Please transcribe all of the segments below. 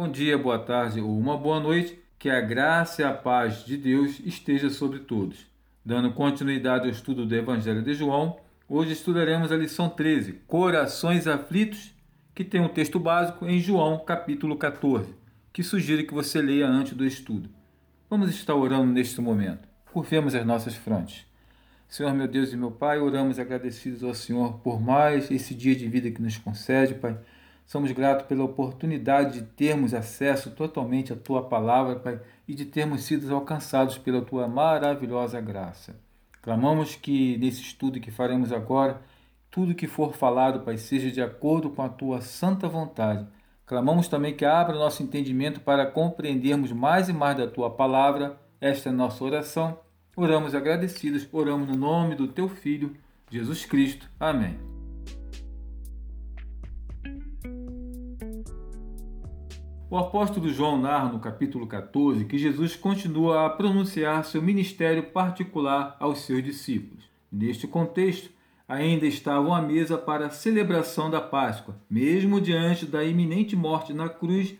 Bom dia, boa tarde ou uma boa noite. Que a graça e a paz de Deus esteja sobre todos. Dando continuidade ao estudo do Evangelho de João, hoje estudaremos a lição 13, Corações Aflitos, que tem um texto básico em João, capítulo 14, que sugiro que você leia antes do estudo. Vamos estar orando neste momento. Curvemos as nossas frontes. Senhor, meu Deus e meu Pai, oramos agradecidos ao Senhor por mais esse dia de vida que nos concede, Pai Somos gratos pela oportunidade de termos acesso totalmente à tua palavra, Pai, e de termos sido alcançados pela tua maravilhosa graça. Clamamos que nesse estudo que faremos agora, tudo que for falado, Pai, seja de acordo com a tua santa vontade. Clamamos também que abra nosso entendimento para compreendermos mais e mais da tua palavra. Esta é a nossa oração. Oramos agradecidos, oramos no nome do teu filho, Jesus Cristo. Amém. O apóstolo João narra no capítulo 14 que Jesus continua a pronunciar seu ministério particular aos seus discípulos. Neste contexto, ainda estavam à mesa para a celebração da Páscoa. Mesmo diante da iminente morte na cruz,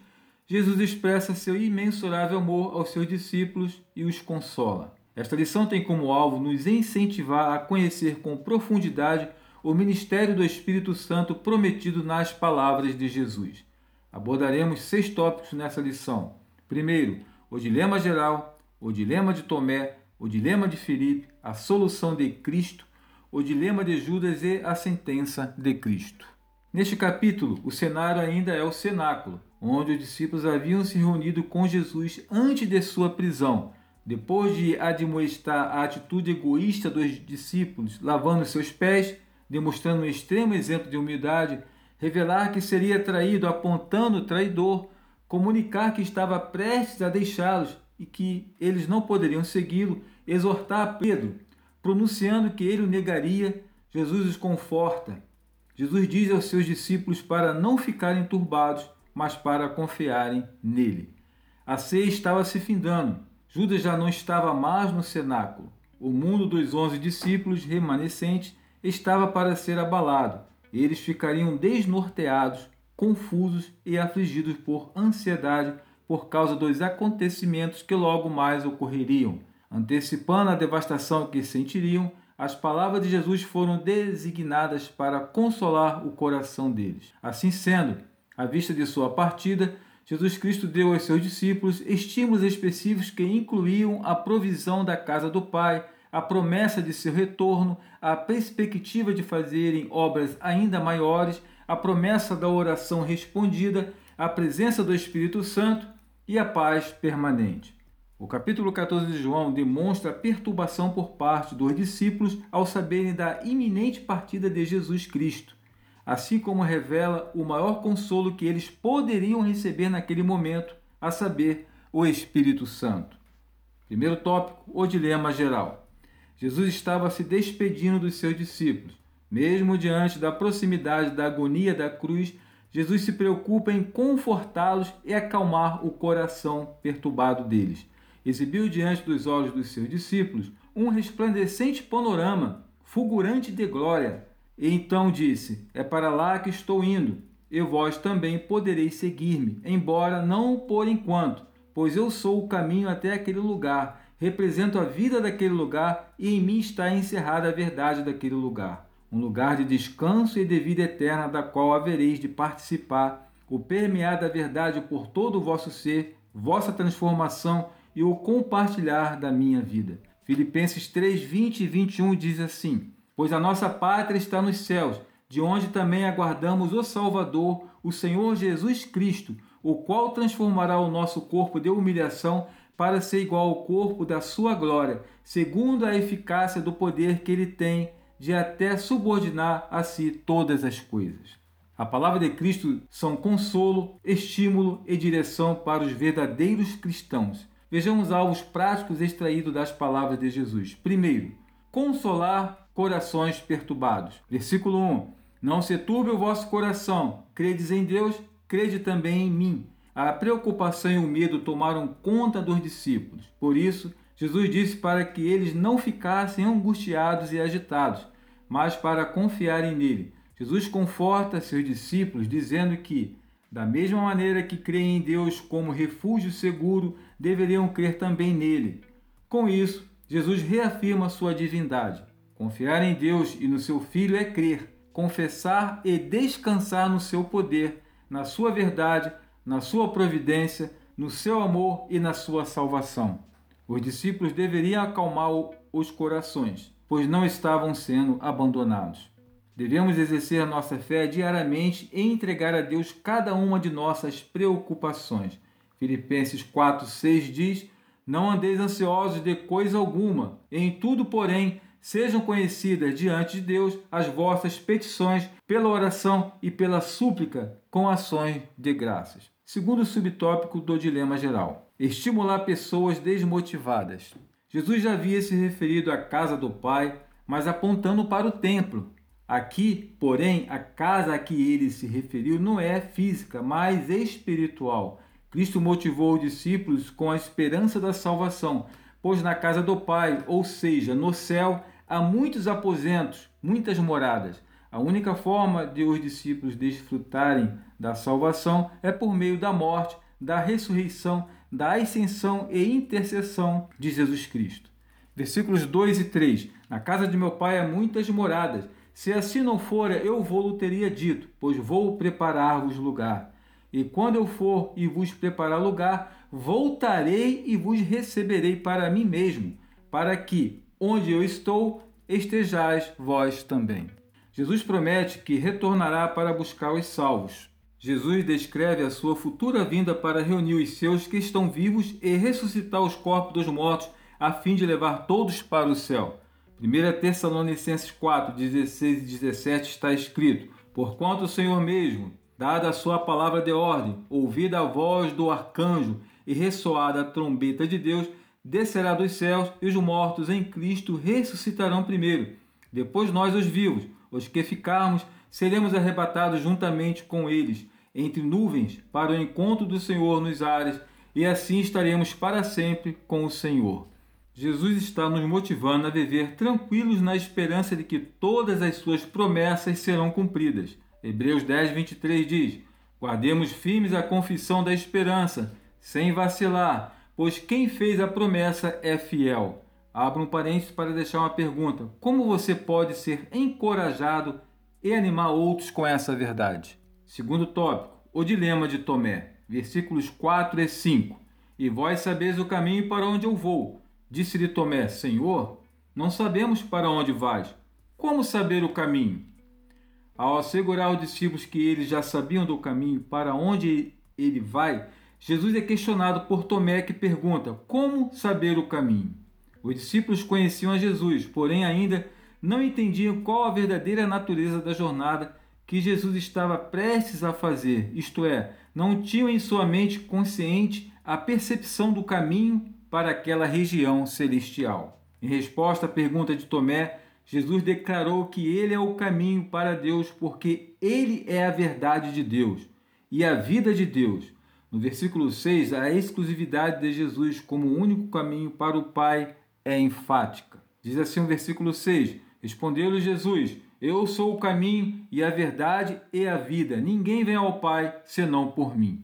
Jesus expressa seu imensurável amor aos seus discípulos e os consola. Esta lição tem como alvo nos incentivar a conhecer com profundidade o ministério do Espírito Santo prometido nas palavras de Jesus. Abordaremos seis tópicos nessa lição. Primeiro, o dilema geral, o dilema de Tomé, o dilema de Filipe, a solução de Cristo, o dilema de Judas e a sentença de Cristo. Neste capítulo, o cenário ainda é o cenáculo, onde os discípulos haviam se reunido com Jesus antes de sua prisão. Depois de admoestar a atitude egoísta dos discípulos, lavando seus pés, demonstrando um extremo exemplo de humildade, revelar que seria traído apontando o traidor, comunicar que estava prestes a deixá-los e que eles não poderiam segui-lo, exortar Pedro, pronunciando que ele o negaria, Jesus os conforta. Jesus diz aos seus discípulos para não ficarem turbados, mas para confiarem nele. A ceia estava se findando. Judas já não estava mais no cenáculo. O mundo dos onze discípulos remanescentes estava para ser abalado eles ficariam desnorteados, confusos e afligidos por ansiedade por causa dos acontecimentos que logo mais ocorreriam. Antecipando a devastação que sentiriam, as palavras de Jesus foram designadas para consolar o coração deles. Assim sendo, à vista de sua partida, Jesus Cristo deu aos seus discípulos estímulos específicos que incluíam a provisão da casa do Pai, a promessa de seu retorno, a perspectiva de fazerem obras ainda maiores, a promessa da oração respondida, a presença do Espírito Santo e a paz permanente. O capítulo 14 de João demonstra a perturbação por parte dos discípulos ao saberem da iminente partida de Jesus Cristo, assim como revela o maior consolo que eles poderiam receber naquele momento, a saber, o Espírito Santo. Primeiro tópico: o dilema geral. Jesus estava se despedindo dos seus discípulos. Mesmo diante da proximidade da agonia da cruz, Jesus se preocupa em confortá-los e acalmar o coração perturbado deles. Exibiu diante dos olhos dos seus discípulos um resplandecente panorama, fulgurante de glória. E então disse: É para lá que estou indo, e vós também podereis seguir-me, embora não por enquanto, pois eu sou o caminho até aquele lugar represento a vida daquele lugar e em mim está encerrada a verdade daquele lugar. Um lugar de descanso e de vida eterna, da qual havereis de participar, o permear da verdade por todo o vosso ser, vossa transformação e o compartilhar da minha vida. Filipenses 3, 20 e 21 diz assim: Pois a nossa pátria está nos céus, de onde também aguardamos o Salvador, o Senhor Jesus Cristo, o qual transformará o nosso corpo de humilhação para ser igual ao corpo da sua glória, segundo a eficácia do poder que ele tem de até subordinar a si todas as coisas. A palavra de Cristo são consolo, estímulo e direção para os verdadeiros cristãos. Vejamos alvos práticos extraídos das palavras de Jesus. Primeiro, consolar corações perturbados. Versículo 1: Não se turbe o vosso coração, credes em Deus, crede também em mim. A preocupação e o medo tomaram conta dos discípulos. Por isso, Jesus disse para que eles não ficassem angustiados e agitados, mas para confiarem nele. Jesus conforta seus discípulos dizendo que, Da mesma maneira que creem em Deus como refúgio seguro, deveriam crer também nele. Com isso, Jesus reafirma sua divindade. Confiar em Deus e no seu Filho é crer, confessar e descansar no seu poder, na sua verdade, na sua providência, no seu amor e na sua salvação. Os discípulos deveriam acalmar os corações, pois não estavam sendo abandonados. Devemos exercer nossa fé diariamente e entregar a Deus cada uma de nossas preocupações. Filipenses 4:6 diz: Não andeis ansiosos de coisa alguma, em tudo, porém, sejam conhecidas diante de Deus as vossas petições pela oração e pela súplica com ações de graças. Segundo subtópico do dilema geral: estimular pessoas desmotivadas. Jesus já havia se referido à casa do Pai, mas apontando para o templo, Aqui, porém, a casa a que ele se referiu não é física, mas espiritual. Cristo motivou os discípulos com a esperança da salvação, pois na casa do Pai, ou seja, no céu, há muitos aposentos, muitas moradas. A única forma de os discípulos desfrutarem da salvação é por meio da morte, da ressurreição, da ascensão e intercessão de Jesus Cristo. Versículos 2 e 3: Na casa de meu Pai há muitas moradas. Se assim não fora, eu vou-lo teria dito, pois vou preparar-vos lugar. E quando eu for e vos preparar lugar, voltarei e vos receberei para mim mesmo, para que, onde eu estou, estejais vós também. Jesus promete que retornará para buscar os salvos. Jesus descreve a sua futura vinda para reunir os seus que estão vivos e ressuscitar os corpos dos mortos, a fim de levar todos para o céu. 1 Tessalonicenses 4, 16 e 17 está escrito: Porquanto o Senhor mesmo, dada a sua palavra de ordem, ouvida a voz do arcanjo e ressoada a trombeta de Deus, descerá dos céus e os mortos em Cristo ressuscitarão primeiro. Depois nós, os vivos, os que ficarmos, seremos arrebatados juntamente com eles, entre nuvens, para o encontro do Senhor nos ares, e assim estaremos para sempre com o Senhor. Jesus está nos motivando a viver tranquilos na esperança de que todas as suas promessas serão cumpridas. Hebreus 10, 23 diz: Guardemos firmes a confissão da esperança, sem vacilar, pois quem fez a promessa é fiel. Abra um parênteses para deixar uma pergunta: Como você pode ser encorajado e animar outros com essa verdade? Segundo tópico, o dilema de Tomé, versículos 4 e 5. E vós sabeis o caminho para onde eu vou. Disse-lhe Tomé: Senhor, não sabemos para onde vais. Como saber o caminho? Ao assegurar os discípulos que eles já sabiam do caminho para onde ele vai, Jesus é questionado por Tomé que pergunta: Como saber o caminho? Os discípulos conheciam a Jesus, porém ainda não entendiam qual a verdadeira natureza da jornada que Jesus estava prestes a fazer, isto é, não tinham em sua mente consciente a percepção do caminho para aquela região celestial. Em resposta à pergunta de Tomé, Jesus declarou que ele é o caminho para Deus porque ele é a verdade de Deus e a vida de Deus. No versículo 6, a exclusividade de Jesus como único caminho para o Pai é enfática. Diz assim o versículo 6: Respondeu-lhe Jesus: Eu sou o caminho e a verdade e a vida. Ninguém vem ao Pai senão por mim.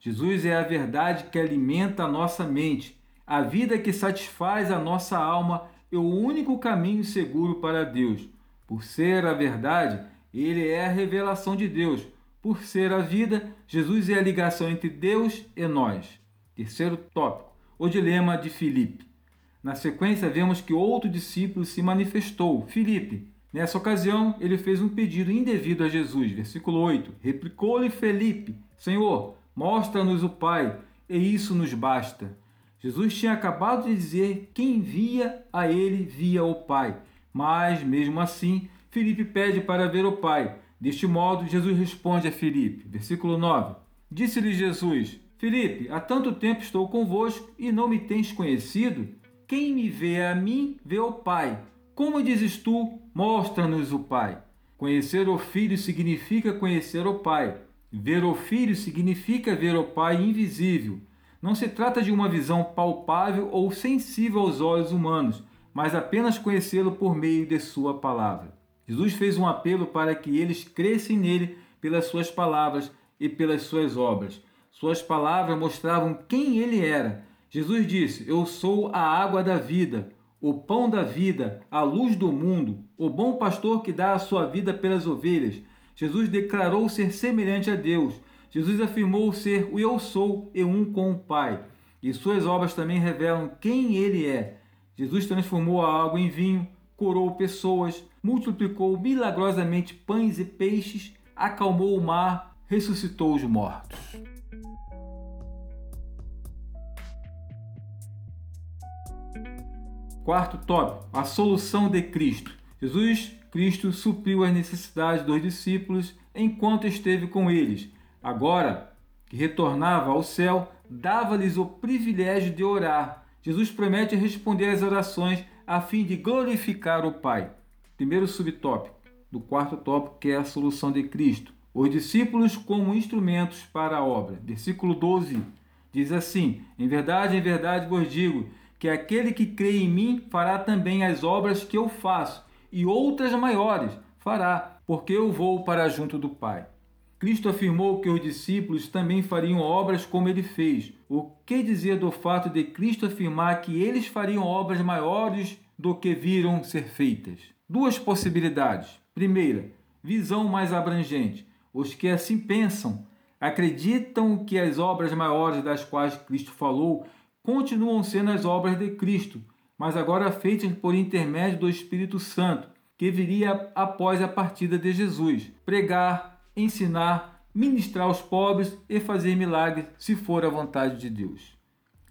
Jesus é a verdade que alimenta a nossa mente a vida que satisfaz a nossa alma é o único caminho seguro para Deus. Por ser a verdade, ele é a revelação de Deus. Por ser a vida, Jesus é a ligação entre Deus e nós. Terceiro tópico: o dilema de Filipe. Na sequência, vemos que outro discípulo se manifestou, Filipe. Nessa ocasião, ele fez um pedido indevido a Jesus. Versículo 8: Replicou-lhe Felipe: Senhor, mostra-nos o Pai, e isso nos basta. Jesus tinha acabado de dizer que quem via a ele via o Pai. Mas, mesmo assim, Felipe pede para ver o Pai. Deste modo, Jesus responde a Felipe. Versículo 9. Disse-lhe Jesus: Felipe, há tanto tempo estou convosco e não me tens conhecido? Quem me vê a mim, vê o Pai. Como dizes tu, mostra-nos o Pai. Conhecer o Filho significa conhecer o Pai. Ver o Filho significa ver o Pai invisível. Não se trata de uma visão palpável ou sensível aos olhos humanos, mas apenas conhecê-lo por meio de Sua palavra. Jesus fez um apelo para que eles crescem nele pelas Suas palavras e pelas suas obras. Suas palavras mostravam quem ele era. Jesus disse: Eu sou a água da vida, o pão da vida, a luz do mundo, o bom pastor que dá a sua vida pelas ovelhas. Jesus declarou ser semelhante a Deus. Jesus afirmou ser o Eu sou e um com o Pai. E suas obras também revelam quem ele é. Jesus transformou a água em vinho, curou pessoas, multiplicou milagrosamente pães e peixes, acalmou o mar, ressuscitou os mortos. Quarto tópico: a solução de Cristo. Jesus Cristo supriu as necessidades dos discípulos enquanto esteve com eles. Agora que retornava ao céu, dava-lhes o privilégio de orar. Jesus promete responder às orações a fim de glorificar o Pai. Primeiro subtópico do quarto tópico, que é a solução de Cristo. Os discípulos como instrumentos para a obra. Versículo 12 diz assim: Em verdade, em verdade vos digo que aquele que crê em mim fará também as obras que eu faço, e outras maiores fará, porque eu vou para junto do Pai. Cristo afirmou que os discípulos também fariam obras como ele fez. O que dizer do fato de Cristo afirmar que eles fariam obras maiores do que viram ser feitas? Duas possibilidades. Primeira, visão mais abrangente. Os que assim pensam acreditam que as obras maiores das quais Cristo falou continuam sendo as obras de Cristo, mas agora feitas por intermédio do Espírito Santo, que viria após a partida de Jesus. Pregar, ensinar, ministrar aos pobres e fazer milagres, se for a vontade de Deus.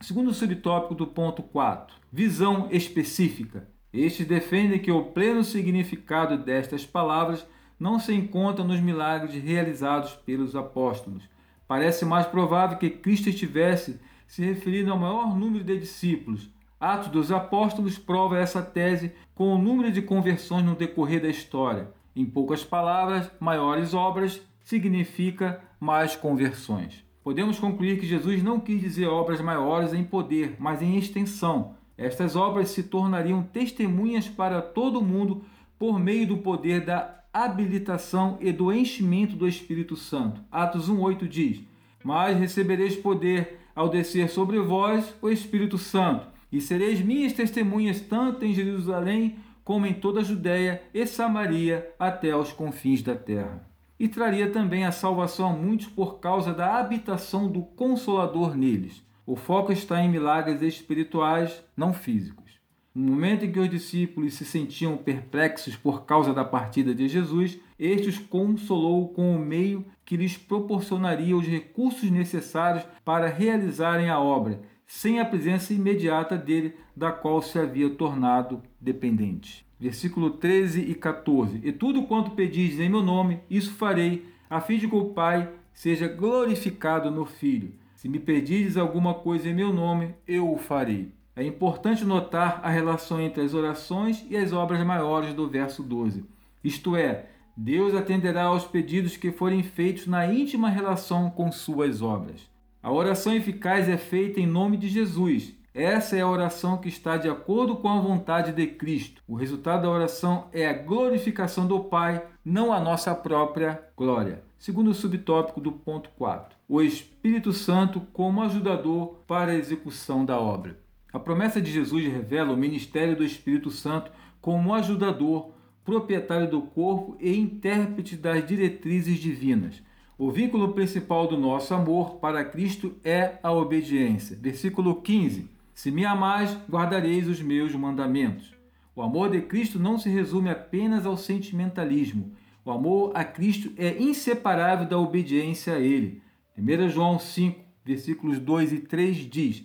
Segundo subtópico do ponto 4, visão específica. Estes defendem que o pleno significado destas palavras não se encontra nos milagres realizados pelos apóstolos. Parece mais provável que Cristo estivesse se referindo ao maior número de discípulos. Atos dos Apóstolos prova essa tese com o número de conversões no decorrer da história. Em poucas palavras, maiores obras significa mais conversões. Podemos concluir que Jesus não quis dizer obras maiores em poder, mas em extensão. Estas obras se tornariam testemunhas para todo mundo por meio do poder da habilitação e do enchimento do Espírito Santo. Atos 1:8 diz: "Mas recebereis poder ao descer sobre vós o Espírito Santo, e sereis minhas testemunhas tanto em Jerusalém como em toda a Judéia e Samaria até aos confins da terra. E traria também a salvação a muitos por causa da habitação do Consolador neles. O foco está em milagres espirituais, não físicos. No momento em que os discípulos se sentiam perplexos por causa da partida de Jesus, este os consolou com o meio que lhes proporcionaria os recursos necessários para realizarem a obra, sem a presença imediata dele, da qual se havia tornado dependente. Versículo 13 e 14: E tudo quanto pedis em meu nome, isso farei, a fim de que o Pai seja glorificado no Filho. Se me pedires alguma coisa em meu nome, eu o farei. É importante notar a relação entre as orações e as obras maiores do verso 12. Isto é, Deus atenderá aos pedidos que forem feitos na íntima relação com suas obras. A oração eficaz é feita em nome de Jesus. Essa é a oração que está de acordo com a vontade de Cristo. O resultado da oração é a glorificação do Pai, não a nossa própria glória. Segundo o subtópico do ponto 4, o Espírito Santo como ajudador para a execução da obra. A promessa de Jesus revela o ministério do Espírito Santo como ajudador, proprietário do corpo e intérprete das diretrizes divinas. O vínculo principal do nosso amor para Cristo é a obediência. Versículo 15: Se me amais, guardareis os meus mandamentos. O amor de Cristo não se resume apenas ao sentimentalismo. O amor a Cristo é inseparável da obediência a Ele. 1 João 5, versículos 2 e 3 diz: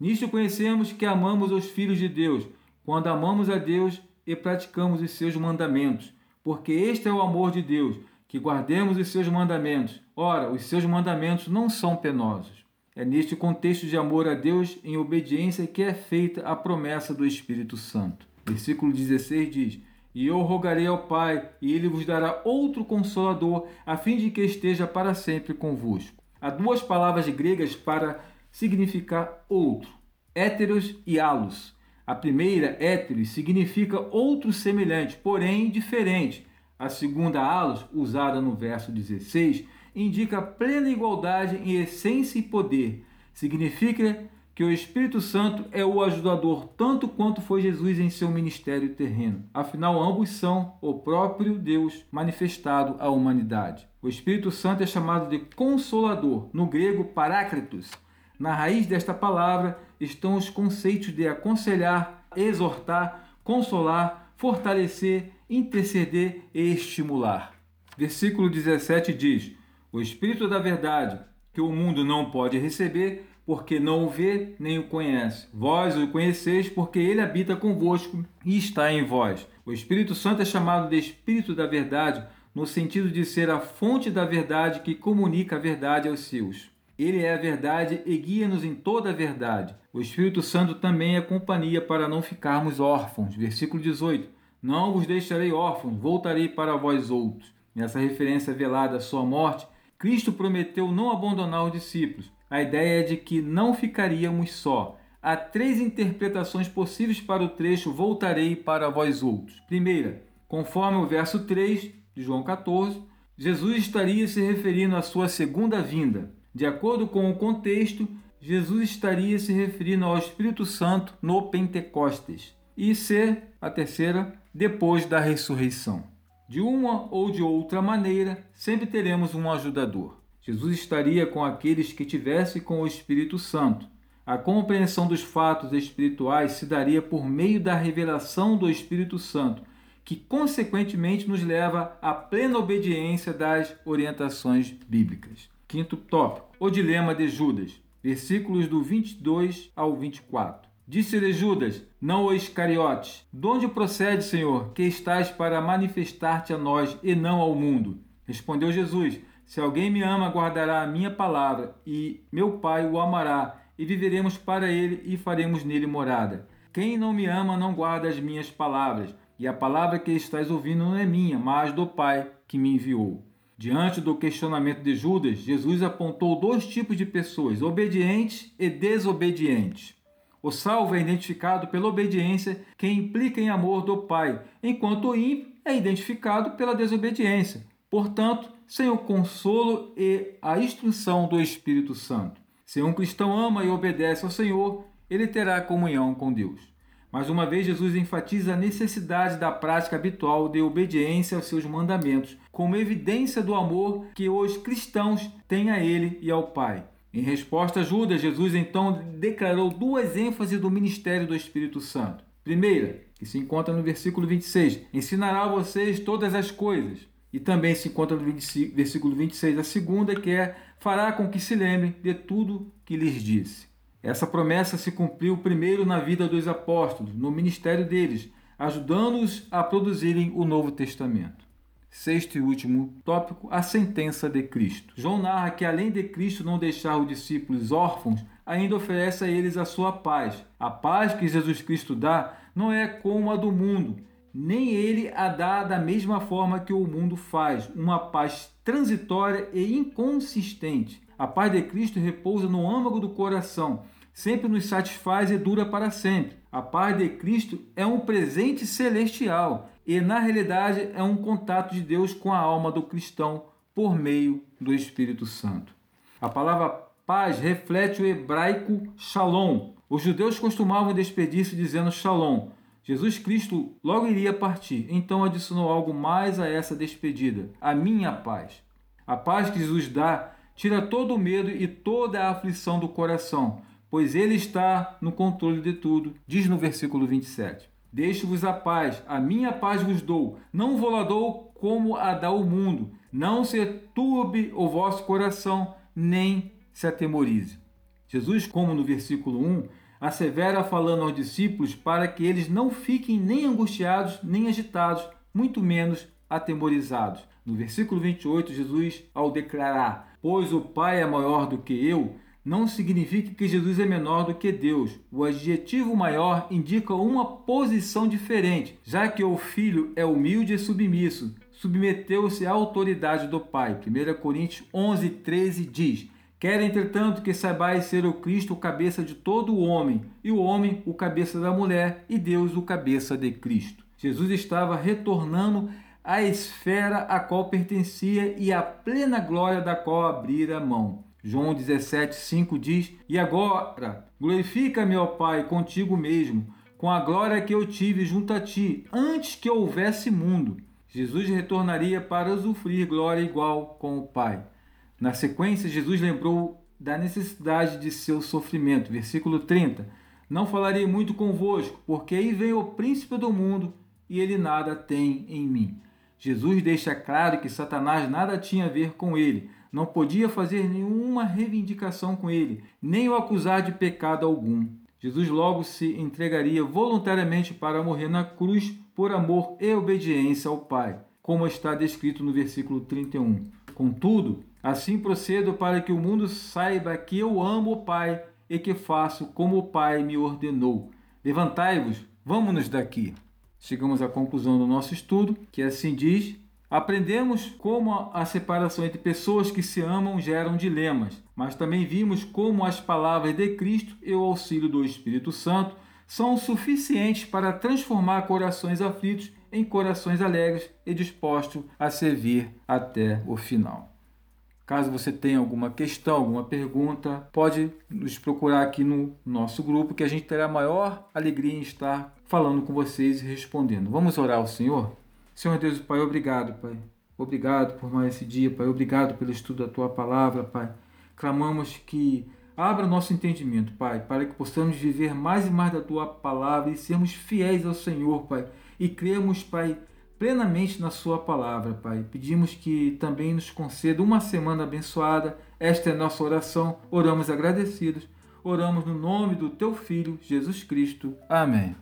Nisto conhecemos que amamos os filhos de Deus, quando amamos a Deus e praticamos os seus mandamentos, porque este é o amor de Deus, que guardemos os seus mandamentos. Ora, os seus mandamentos não são penosos. É neste contexto de amor a Deus em obediência que é feita a promessa do Espírito Santo. Versículo 16 diz: E eu rogarei ao Pai, e ele vos dará outro consolador, a fim de que esteja para sempre convosco. Há duas palavras gregas para significar outro, héteros e alos. A primeira, héteros, significa outro semelhante, porém diferente. A segunda, alos, usada no verso 16, indica plena igualdade em essência e poder. Significa que o Espírito Santo é o ajudador tanto quanto foi Jesus em seu ministério terreno. Afinal, ambos são o próprio Deus manifestado à humanidade. O Espírito Santo é chamado de consolador, no grego paráclitos. Na raiz desta palavra estão os conceitos de aconselhar, exortar, consolar, fortalecer, interceder e estimular. Versículo 17 diz: O Espírito da Verdade, que o mundo não pode receber, porque não o vê nem o conhece. Vós o conheceis, porque ele habita convosco e está em vós. O Espírito Santo é chamado de Espírito da Verdade, no sentido de ser a fonte da verdade que comunica a verdade aos seus. Ele é a verdade e guia-nos em toda a verdade. O Espírito Santo também é companhia para não ficarmos órfãos. Versículo 18. Não vos deixarei órfãos, voltarei para vós outros. Nessa referência velada à sua morte, Cristo prometeu não abandonar os discípulos a ideia é de que não ficaríamos só. Há três interpretações possíveis para o trecho Voltarei para vós outros. Primeira, conforme o verso 3 de João 14, Jesus estaria se referindo à sua segunda vinda. De acordo com o contexto, Jesus estaria se referindo ao Espírito Santo no Pentecostes. E ser a terceira, depois da ressurreição. De uma ou de outra maneira, sempre teremos um ajudador. Jesus estaria com aqueles que tivessem com o Espírito Santo. A compreensão dos fatos espirituais se daria por meio da revelação do Espírito Santo, que consequentemente nos leva à plena obediência das orientações bíblicas. Quinto tópico: o dilema de Judas, versículos do 22 ao 24. Disse-lhe Judas, não o Iscariotes: De onde procede, Senhor, que estás para manifestar-te a nós e não ao mundo? Respondeu Jesus: se alguém me ama, guardará a minha palavra, e meu Pai o amará, e viveremos para ele e faremos nele morada. Quem não me ama não guarda as minhas palavras, e a palavra que estás ouvindo não é minha, mas do Pai que me enviou. Diante do questionamento de Judas, Jesus apontou dois tipos de pessoas, obedientes e desobedientes. O salvo é identificado pela obediência que implica em amor do Pai, enquanto o ímpio é identificado pela desobediência. Portanto, sem o consolo e a instrução do Espírito Santo. Se um cristão ama e obedece ao Senhor, ele terá comunhão com Deus. Mais uma vez, Jesus enfatiza a necessidade da prática habitual de obediência aos seus mandamentos, como evidência do amor que os cristãos têm a Ele e ao Pai. Em resposta a Judas, Jesus então declarou duas ênfases do ministério do Espírito Santo. Primeira, que se encontra no versículo 26, ensinará a vocês todas as coisas. E também se encontra no versículo 26, a segunda, que é: fará com que se lembrem de tudo que lhes disse. Essa promessa se cumpriu primeiro na vida dos apóstolos, no ministério deles, ajudando-os a produzirem o Novo Testamento. Sexto e último tópico, a sentença de Cristo. João narra que, além de Cristo não deixar os discípulos órfãos, ainda oferece a eles a sua paz. A paz que Jesus Cristo dá não é como a do mundo, nem ele a dá da mesma forma que o mundo faz, uma paz transitória e inconsistente. A paz de Cristo repousa no âmago do coração, sempre nos satisfaz e dura para sempre. A paz de Cristo é um presente celestial e, na realidade, é um contato de Deus com a alma do cristão por meio do Espírito Santo. A palavra paz reflete o hebraico shalom. Os judeus costumavam despedir-se dizendo shalom, Jesus Cristo logo iria partir, então adicionou algo mais a essa despedida: a minha paz. A paz que Jesus dá tira todo o medo e toda a aflição do coração, pois Ele está no controle de tudo, diz no versículo 27. Deixo-vos a paz, a minha paz vos dou, não vou lá dou como a dá o mundo. Não se turbe o vosso coração, nem se atemorize. Jesus, como no versículo 1, assevera falando aos discípulos para que eles não fiquem nem angustiados, nem agitados, muito menos atemorizados. No versículo 28, Jesus, ao declarar: Pois o Pai é maior do que eu, não significa que Jesus é menor do que Deus. O adjetivo maior indica uma posição diferente, já que o Filho é humilde e submisso, submeteu-se à autoridade do Pai. 1 Coríntios 11, 13 diz: Quer, entretanto, que saibais ser o Cristo o cabeça de todo o homem, e o homem o cabeça da mulher, e Deus o cabeça de Cristo. Jesus estava retornando a esfera a qual pertencia e a plena glória da qual abrira mão. João 17, 5 diz: E agora, glorifica-me, ó Pai, contigo mesmo, com a glória que eu tive junto a ti, antes que houvesse mundo. Jesus retornaria para usufruir glória igual com o Pai. Na sequência, Jesus lembrou da necessidade de seu sofrimento. Versículo 30. Não falarei muito convosco, porque aí vem o príncipe do mundo e ele nada tem em mim. Jesus deixa claro que Satanás nada tinha a ver com ele, não podia fazer nenhuma reivindicação com ele, nem o acusar de pecado algum. Jesus logo se entregaria voluntariamente para morrer na cruz por amor e obediência ao Pai, como está descrito no versículo 31. Contudo, assim procedo para que o mundo saiba que eu amo o Pai e que faço como o Pai me ordenou. Levantai-vos, vamos-nos daqui. Chegamos à conclusão do nosso estudo, que assim diz: Aprendemos como a separação entre pessoas que se amam geram dilemas, mas também vimos como as palavras de Cristo e o auxílio do Espírito Santo são suficientes para transformar corações aflitos em corações alegres e dispostos a servir até o final. Caso você tenha alguma questão, alguma pergunta, pode nos procurar aqui no nosso grupo que a gente terá a maior alegria em estar falando com vocês e respondendo. Vamos orar ao Senhor? Senhor Deus Pai, obrigado, Pai. Obrigado por mais esse dia, Pai. Obrigado pelo estudo da tua palavra, Pai. Clamamos que Abra nosso entendimento, Pai, para que possamos viver mais e mais da tua palavra e sermos fiéis ao Senhor, Pai, e cremos, Pai, plenamente na sua palavra, Pai. Pedimos que também nos conceda uma semana abençoada. Esta é nossa oração. Oramos agradecidos. Oramos no nome do teu filho, Jesus Cristo. Amém.